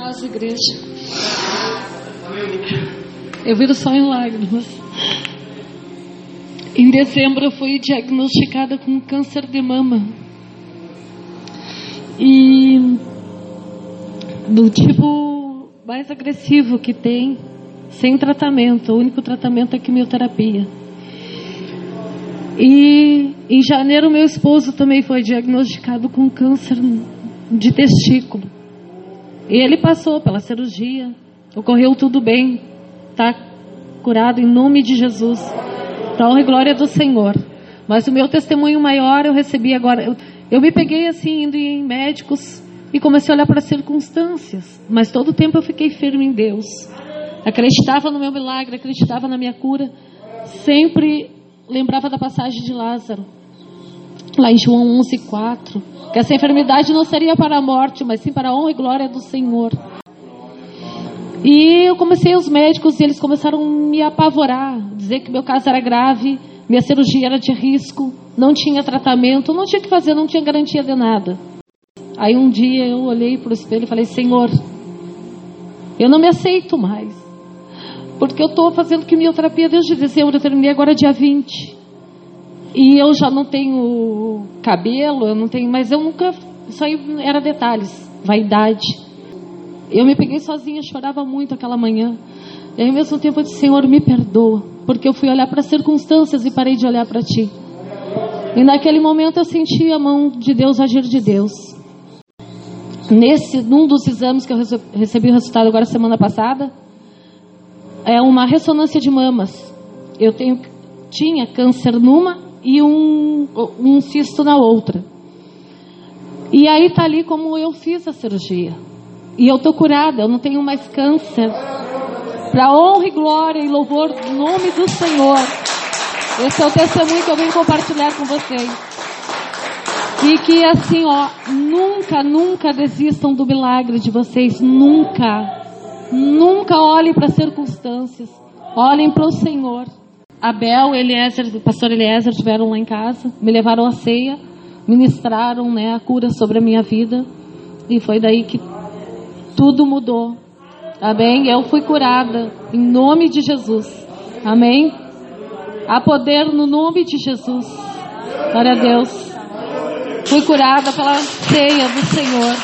paz, igreja. Eu viro só em lágrimas. Em dezembro eu fui diagnosticada com câncer de mama. E do tipo mais agressivo que tem, sem tratamento. O único tratamento é quimioterapia. E em janeiro meu esposo também foi diagnosticado com câncer de testículo. E ele passou pela cirurgia, ocorreu tudo bem, está curado em nome de Jesus. Para honra e glória do Senhor. Mas o meu testemunho maior eu recebi agora. Eu, eu me peguei assim, indo em médicos e comecei a olhar para as circunstâncias. Mas todo o tempo eu fiquei firme em Deus. Acreditava no meu milagre, acreditava na minha cura. Sempre lembrava da passagem de Lázaro. Lá em João 11, 4 que essa enfermidade não seria para a morte, mas sim para a honra e glória do Senhor. E eu comecei os médicos e eles começaram a me apavorar, dizer que meu caso era grave, minha cirurgia era de risco, não tinha tratamento, não tinha que fazer, não tinha garantia de nada. Aí um dia eu olhei para o espelho e falei: Senhor, eu não me aceito mais, porque eu estou fazendo quimioterapia desde dezembro, eu terminei agora dia 20. E eu já não tenho cabelo, eu não tenho, mas eu nunca. Isso aí era detalhes, vaidade. Eu me peguei sozinha, chorava muito aquela manhã. E ao mesmo tempo, eu disse: Senhor, me perdoa, porque eu fui olhar para as circunstâncias e parei de olhar para Ti. E naquele momento eu senti a mão de Deus agir de Deus. Nesse, num dos exames que eu recebi o resultado agora semana passada, é uma ressonância de mamas. Eu tenho, tinha câncer numa e um, um cisto na outra. E aí tá ali como eu fiz a cirurgia. E eu tô curada, eu não tenho mais câncer. Para honra e glória e louvor do nome do Senhor. Esse é o testemunho que eu venho compartilhar com vocês. E que assim, ó, nunca, nunca desistam do milagre de vocês, nunca. Nunca olhem para as circunstâncias. Olhem para o Senhor. Abel, Eliezer, o pastor Eliezer estiveram lá em casa, me levaram à ceia, ministraram né, a cura sobre a minha vida e foi daí que tudo mudou. Amém? Eu fui curada em nome de Jesus. Amém? Há poder no nome de Jesus. Glória a Deus. Fui curada pela ceia do Senhor.